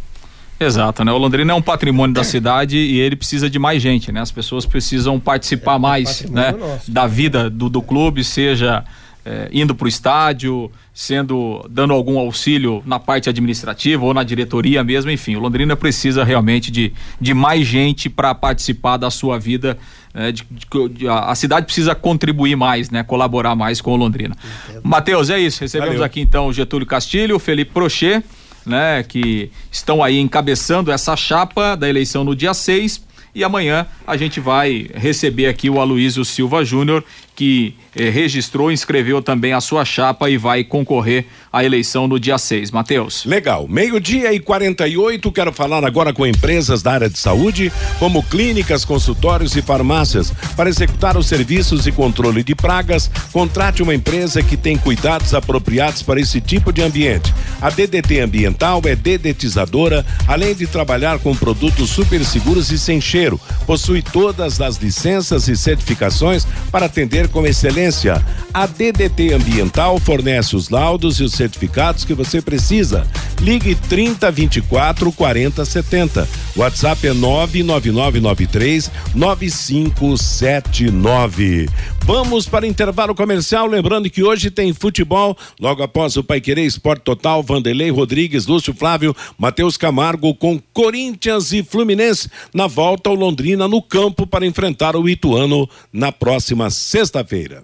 Exato, né? O Londrina é um patrimônio da cidade e ele precisa de mais gente, né? As pessoas precisam participar é, mais, né? Nosso. Da vida do, do clube, seja é, indo para o estádio, sendo dando algum auxílio na parte administrativa ou na diretoria mesmo, enfim, o Londrina precisa realmente de, de mais gente para participar da sua vida. É, de, de, a, a, cidade precisa contribuir mais, né? Colaborar mais com o Londrina. Matheus, é isso. Recebemos Valeu. aqui então o Getúlio Castilho, o Felipe Prochê, né? Que estão aí encabeçando essa chapa da eleição no dia 6 e amanhã a gente vai receber aqui o Aloísio Silva Júnior, que eh, registrou, inscreveu também a sua chapa e vai concorrer à eleição no dia 6. Matheus. Legal. Meio-dia e 48, quero falar agora com empresas da área de saúde, como clínicas, consultórios e farmácias. Para executar os serviços e controle de pragas, contrate uma empresa que tem cuidados apropriados para esse tipo de ambiente. A DDT Ambiental é dedetizadora, além de trabalhar com produtos super seguros e sem cheiro. Possui todas as licenças e certificações para atender com excelência. A DDT Ambiental fornece os laudos e os certificados que você precisa. Ligue 30 24 40 70. WhatsApp é 99993 9579. Vamos para intervalo comercial, lembrando que hoje tem futebol, logo após o Pai Querer Esporte Total, Vanderlei Rodrigues, Lúcio Flávio, Matheus Camargo com Corinthians e Fluminense na volta ao Londrina no campo para enfrentar o Ituano na próxima sexta-feira.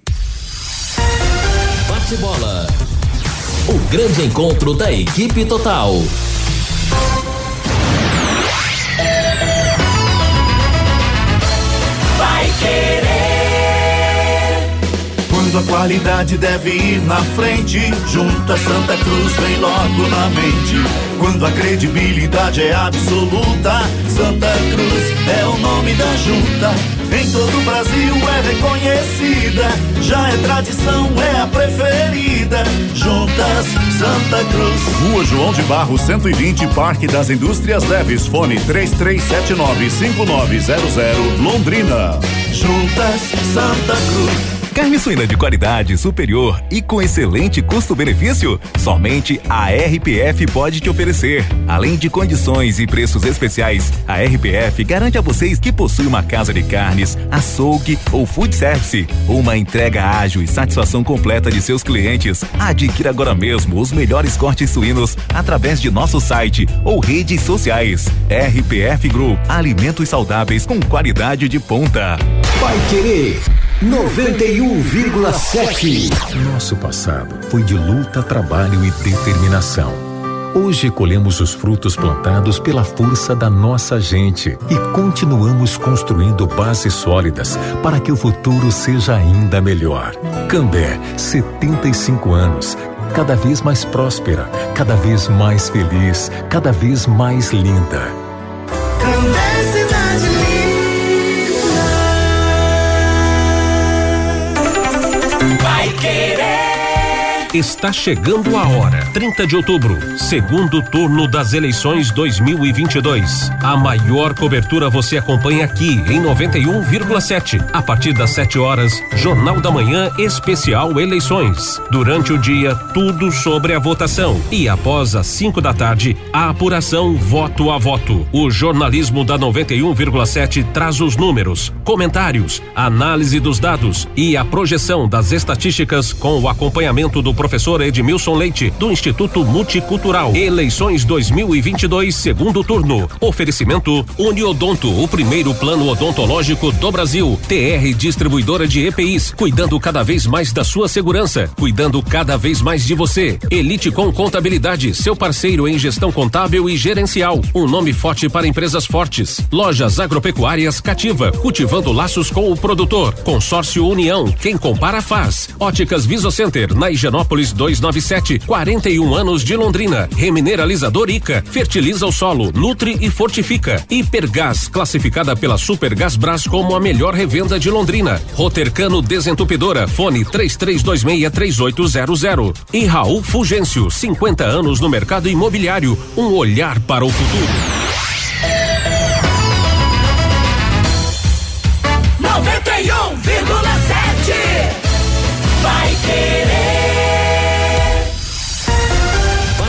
Bate bola. O grande encontro da equipe total. Vai querer. Quando a qualidade deve ir na frente, junta Santa Cruz vem logo na mente. Quando a credibilidade é absoluta, Santa Cruz é o nome da junta. Em todo o Brasil é reconhecida, já é tradição, é a preferida. Juntas Santa Cruz. Rua João de Barro 120, Parque das Indústrias Leves, fone 33795900, Londrina. Juntas Santa Cruz. Carne suína de qualidade superior e com excelente custo-benefício? Somente a RPF pode te oferecer. Além de condições e preços especiais, a RPF garante a vocês que possui uma casa de carnes, açougue ou food service, uma entrega ágil e satisfação completa de seus clientes. Adquira agora mesmo os melhores cortes suínos através de nosso site ou redes sociais. RPF Group, alimentos saudáveis com qualidade de ponta. Vai querer 91,7. Nosso passado foi de luta, trabalho e determinação. Hoje colhemos os frutos plantados pela força da nossa gente e continuamos construindo bases sólidas para que o futuro seja ainda melhor. Cambé, 75 anos, cada vez mais próspera, cada vez mais feliz, cada vez mais linda. Linda. Vai querer. Está chegando a hora. 30 de outubro, segundo turno das eleições 2022. A maior cobertura você acompanha aqui em 91,7. A partir das 7 horas, Jornal da Manhã Especial Eleições. Durante o dia, tudo sobre a votação. E após as 5 da tarde, a apuração voto a voto. O jornalismo da 91,7 traz os números, comentários, análise dos dados e a projeção das estatísticas com o acompanhamento do professor Edmilson Leite, do Instituto Multicultural. Eleições 2022, segundo turno. Oferecimento Uniodonto, o primeiro plano odontológico do Brasil. TR Distribuidora de EPIs, cuidando cada vez mais da sua segurança, cuidando cada vez mais de você. Elite com Contabilidade, seu parceiro em gestão contábil e gerencial. Um nome forte para empresas fortes. Lojas agropecuárias Cativa, cultivando laços com o produtor. Consórcio União, quem compara faz. Óticas Visocenter, na Higienópolis 297, 41 anos de Londrina. Remineralizador Ica, fertiliza o solo, nutre e fortifica. Hipergás, classificada pela Supergás Brás como a melhor revenda de Londrina. Rotercano Desentupidora, fone 33263800. E Raul Fugêncio, 50 anos no mercado imobiliário, um olhar para o futuro. 91,7 Vai querer.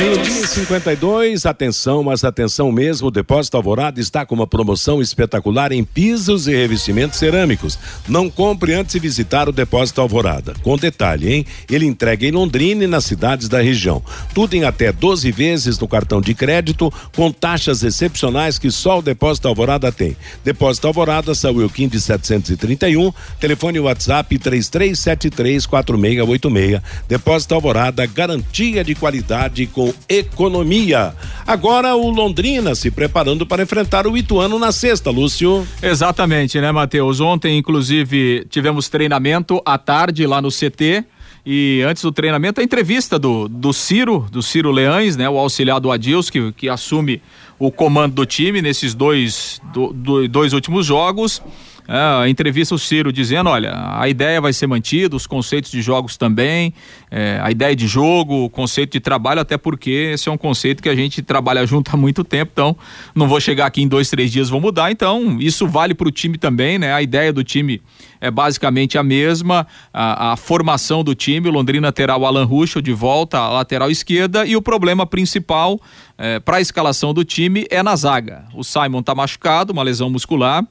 Meio-dia 52, atenção, mas atenção mesmo, o Depósito Alvorada está com uma promoção espetacular em pisos e revestimentos cerâmicos. Não compre antes de visitar o Depósito Alvorada. Com detalhe, hein? Ele entrega em Londrina e nas cidades da região. Tudo em até 12 vezes no cartão de crédito, com taxas excepcionais que só o Depósito Alvorada tem. Depósito Alvorada, Saúl Kim de 731, telefone WhatsApp 33734686. Depósito Alvorada, garantia de qualidade com economia. Agora o Londrina se preparando para enfrentar o Ituano na sexta, Lúcio. Exatamente, né, Matheus? Ontem, inclusive, tivemos treinamento à tarde lá no CT. E antes do treinamento, a entrevista do, do Ciro, do Ciro Leães, né? O auxiliar do Adils, que, que assume o comando do time nesses dois, do, do, dois últimos jogos. É, a entrevista o Ciro dizendo, olha, a ideia vai ser mantida, os conceitos de jogos também, é, a ideia de jogo, o conceito de trabalho, até porque esse é um conceito que a gente trabalha junto há muito tempo, então não vou chegar aqui em dois, três dias vou mudar, então isso vale para o time também, né? A ideia do time é basicamente a mesma, a, a formação do time, o Londrina terá o Alan Ruschel de volta à lateral esquerda e o problema principal é, para a escalação do time é na zaga. O Simon está machucado, uma lesão muscular,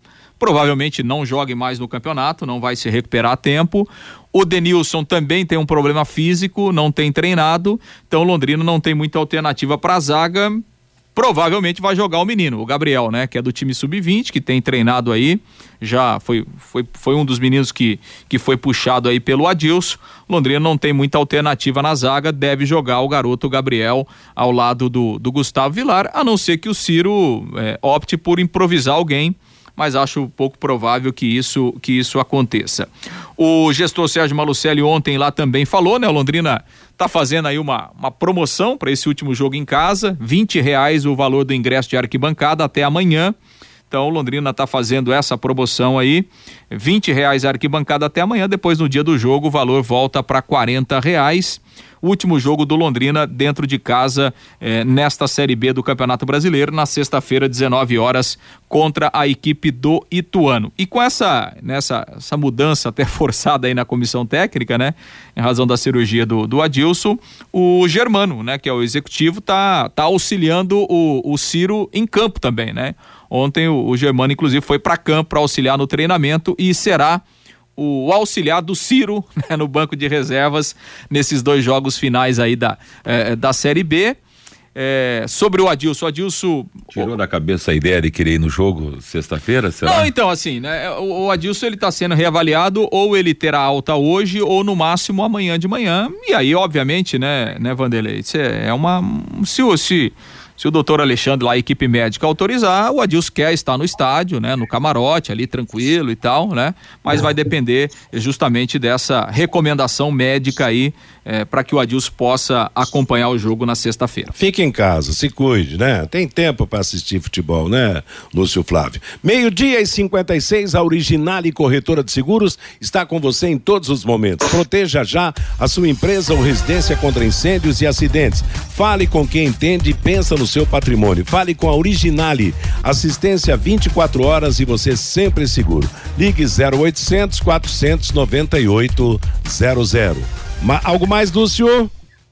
provavelmente não jogue mais no campeonato, não vai se recuperar a tempo. O Denilson também tem um problema físico, não tem treinado, então o Londrina não tem muita alternativa para a zaga. Provavelmente vai jogar o menino, o Gabriel, né? Que é do time sub-20, que tem treinado aí. Já foi, foi, foi um dos meninos que, que foi puxado aí pelo Adilson. Londrina não tem muita alternativa na zaga, deve jogar o garoto Gabriel ao lado do, do Gustavo Vilar, a não ser que o Ciro é, opte por improvisar alguém mas acho pouco provável que isso que isso aconteça. O gestor Sérgio Malucelli ontem lá também falou, né? Londrina tá fazendo aí uma, uma promoção para esse último jogo em casa, vinte reais o valor do ingresso de arquibancada até amanhã. Então, Londrina está fazendo essa promoção aí, vinte reais a arquibancada até amanhã. Depois, no dia do jogo, o valor volta para quarenta reais. Último jogo do Londrina dentro de casa eh, nesta Série B do Campeonato Brasileiro, na sexta-feira, 19 horas, contra a equipe do Ituano. E com essa, nessa, essa mudança até forçada aí na comissão técnica, né? Em razão da cirurgia do, do Adilson, o Germano, né? Que é o executivo, tá, tá auxiliando o, o Ciro em campo também, né? Ontem o, o Germano, inclusive, foi para campo para auxiliar no treinamento e será o auxiliar do Ciro né, no banco de reservas nesses dois jogos finais aí da, eh, da Série B. É, sobre o Adilson, o Adilson. Tirou da cabeça a ideia de querer ir no jogo sexta-feira? Não, então, assim, né? O, o Adilson ele tá sendo reavaliado, ou ele terá alta hoje, ou no máximo amanhã de manhã. E aí, obviamente, né, né, Vanderlei? Isso é, é uma. Se, se, se o doutor Alexandre, lá, a equipe médica, autorizar, o Adilson quer estar no estádio, né? No camarote, ali, tranquilo e tal, né? Mas vai depender justamente dessa recomendação médica aí é, para que o Adilson possa acompanhar o jogo na sexta-feira. Fique em casa, se cuide, né? Tem tempo para assistir futebol, né, Lúcio Flávio? Meio-dia e 56, a Originale Corretora de Seguros está com você em todos os momentos. Proteja já a sua empresa ou residência contra incêndios e acidentes. Fale com quem entende e pensa no seu patrimônio. Fale com a Originale. Assistência 24 horas e você sempre seguro. Ligue 0800 498 00. Ma algo mais, Lúcio?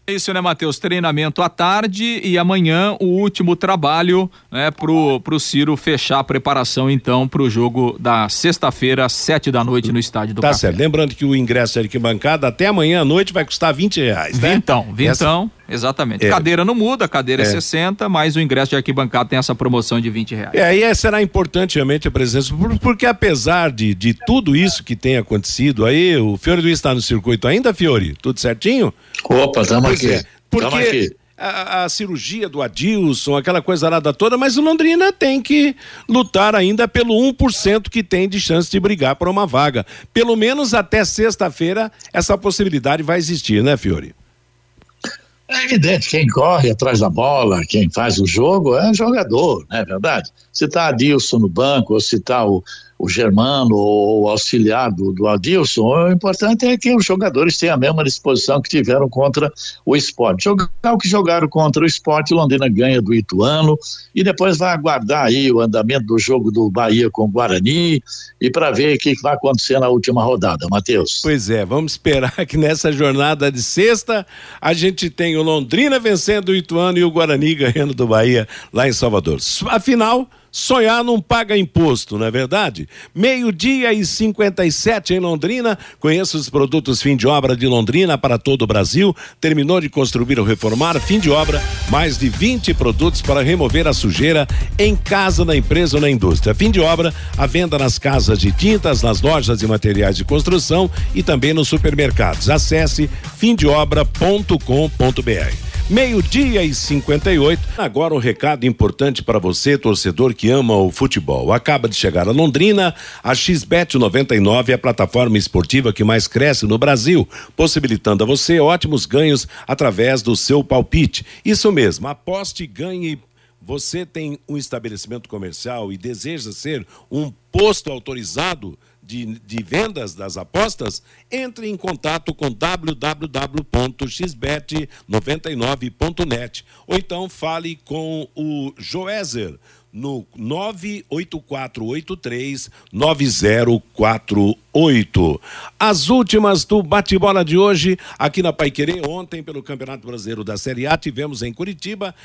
É isso, né, Matheus? Treinamento à tarde e amanhã o último trabalho, né, pro, pro Ciro fechar a preparação, então, pro jogo da sexta-feira, sete da noite, no estádio do Tá Café. certo. Lembrando que o ingresso de arquibancada até amanhã à noite vai custar 20 reais, né? Vintão, vintão, Essa- exatamente. É. Cadeira não muda, a cadeira é. É. 60, mas o ingresso de arquibancada tem essa promoção de 20 reais. É, aí é- será importante realmente a presença, por- porque apesar de, de tudo isso que tem acontecido aí, o Fiore Luiz está no circuito ainda, Fiore? Tudo certinho? Opa, tamo Pois aqui. é, porque Tamo aqui. A, a cirurgia do Adilson, aquela coisa arada toda, mas o Londrina tem que lutar ainda pelo 1% que tem de chance de brigar por uma vaga. Pelo menos até sexta-feira, essa possibilidade vai existir, né, Fiore? É evidente, quem corre atrás da bola, quem faz o jogo é jogador, não é verdade? Se tá Adilson no banco, ou se tá o, o Germano ou o auxiliar do, do Adilson, o importante é que os jogadores tenham a mesma disposição que tiveram contra o esporte. Jogar o que jogaram contra o esporte, Londrina ganha do Ituano e depois vai aguardar aí o andamento do jogo do Bahia com o Guarani e para ver o que vai acontecer na última rodada, Matheus. Pois é, vamos esperar que nessa jornada de sexta a gente tenha o Londrina vencendo o Ituano e o Guarani ganhando do Bahia lá em Salvador. Afinal, sonhar não paga imposto, não é verdade? Meio-dia e 57 em Londrina. Conheça os produtos fim de obra de Londrina para todo o Brasil. Terminou de construir ou reformar, fim de obra, mais de 20 produtos para remover a sujeira em casa, na empresa ou na indústria. Fim de obra, a venda nas casas de tintas, nas lojas de materiais de construção e também nos supermercados. Acesse fimdeobra.com.br. Meio-dia e 58. Agora um recado importante para você, torcedor que ama o futebol. Acaba de chegar a Londrina, a XBET 99 é a plataforma esportiva que mais cresce no Brasil, possibilitando a você ótimos ganhos através do seu palpite. Isso mesmo, aposte, ganhe você tem um estabelecimento comercial e deseja ser um posto autorizado de, de vendas das apostas? Entre em contato com www.xbet99.net ou então fale com o Joézer no 984839048. As últimas do bate-bola de hoje aqui na Paiquerê, ontem pelo Campeonato Brasileiro da Série A, tivemos em Curitiba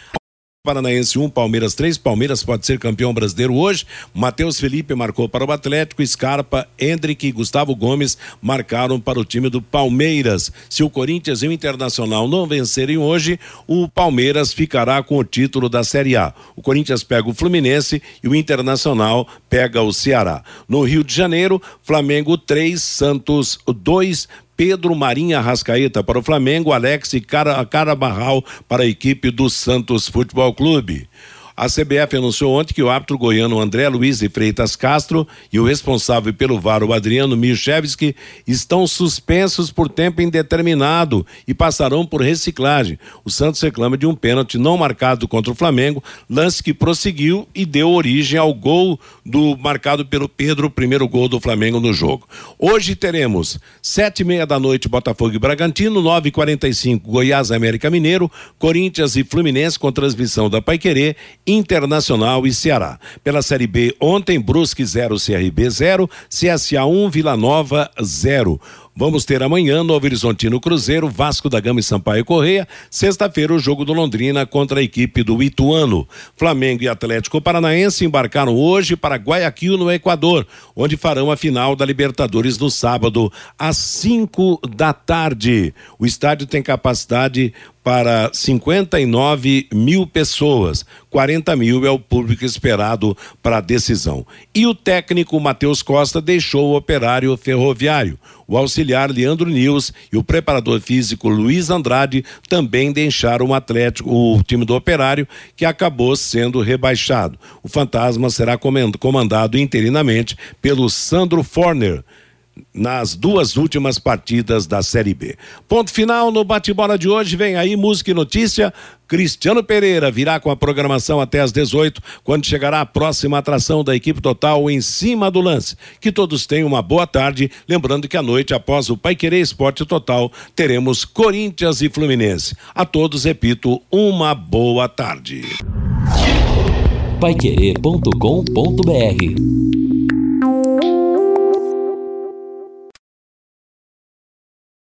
Paranaense 1, um, Palmeiras 3. Palmeiras pode ser campeão brasileiro hoje. Matheus Felipe marcou para o Atlético, Scarpa, Hendrick e Gustavo Gomes marcaram para o time do Palmeiras. Se o Corinthians e o Internacional não vencerem hoje, o Palmeiras ficará com o título da Série A. O Corinthians pega o Fluminense e o Internacional pega o Ceará. No Rio de Janeiro, Flamengo 3, Santos 2, Pedro Marinha Rascaeta para o Flamengo, Alex e Cara, Carabarral para a equipe do Santos Futebol Clube. A CBF anunciou ontem que o árbitro goiano André Luiz de Freitas Castro e o responsável pelo VAR, o Adriano Milchevski, estão suspensos por tempo indeterminado e passarão por reciclagem. O Santos reclama de um pênalti não marcado contra o Flamengo, lance que prosseguiu e deu origem ao gol do marcado pelo Pedro, o primeiro gol do Flamengo no jogo. Hoje teremos sete e meia da noite Botafogo e Bragantino, nove e quarenta e cinco Goiás América Mineiro, Corinthians e Fluminense com transmissão da Paiquerê, Internacional e Ceará. Pela Série B, ontem Brusque 0, CRB 0, CSA 1, Vila Nova 0. Vamos ter amanhã Novo Horizontino Cruzeiro, Vasco da Gama e Sampaio Correia. Sexta-feira, o jogo do Londrina contra a equipe do Ituano. Flamengo e Atlético Paranaense embarcaram hoje para Guayaquil, no Equador, onde farão a final da Libertadores no sábado, às 5 da tarde. O estádio tem capacidade para 59 mil pessoas. 40 mil é o público esperado para a decisão. E o técnico Matheus Costa deixou o operário ferroviário. O auxiliar Leandro Nils e o preparador físico Luiz Andrade também deixaram o Atlético, o time do operário, que acabou sendo rebaixado. O fantasma será comandado interinamente pelo Sandro Forner nas duas últimas partidas da Série B. Ponto final no bate-bola de hoje. Vem aí música e notícia. Cristiano Pereira virá com a programação até às 18, quando chegará a próxima atração da equipe total em cima do lance. Que todos tenham uma boa tarde. Lembrando que à noite, após o Pai Querer Esporte Total, teremos Corinthians e Fluminense. A todos, repito, uma boa tarde. Paiquerê.com.br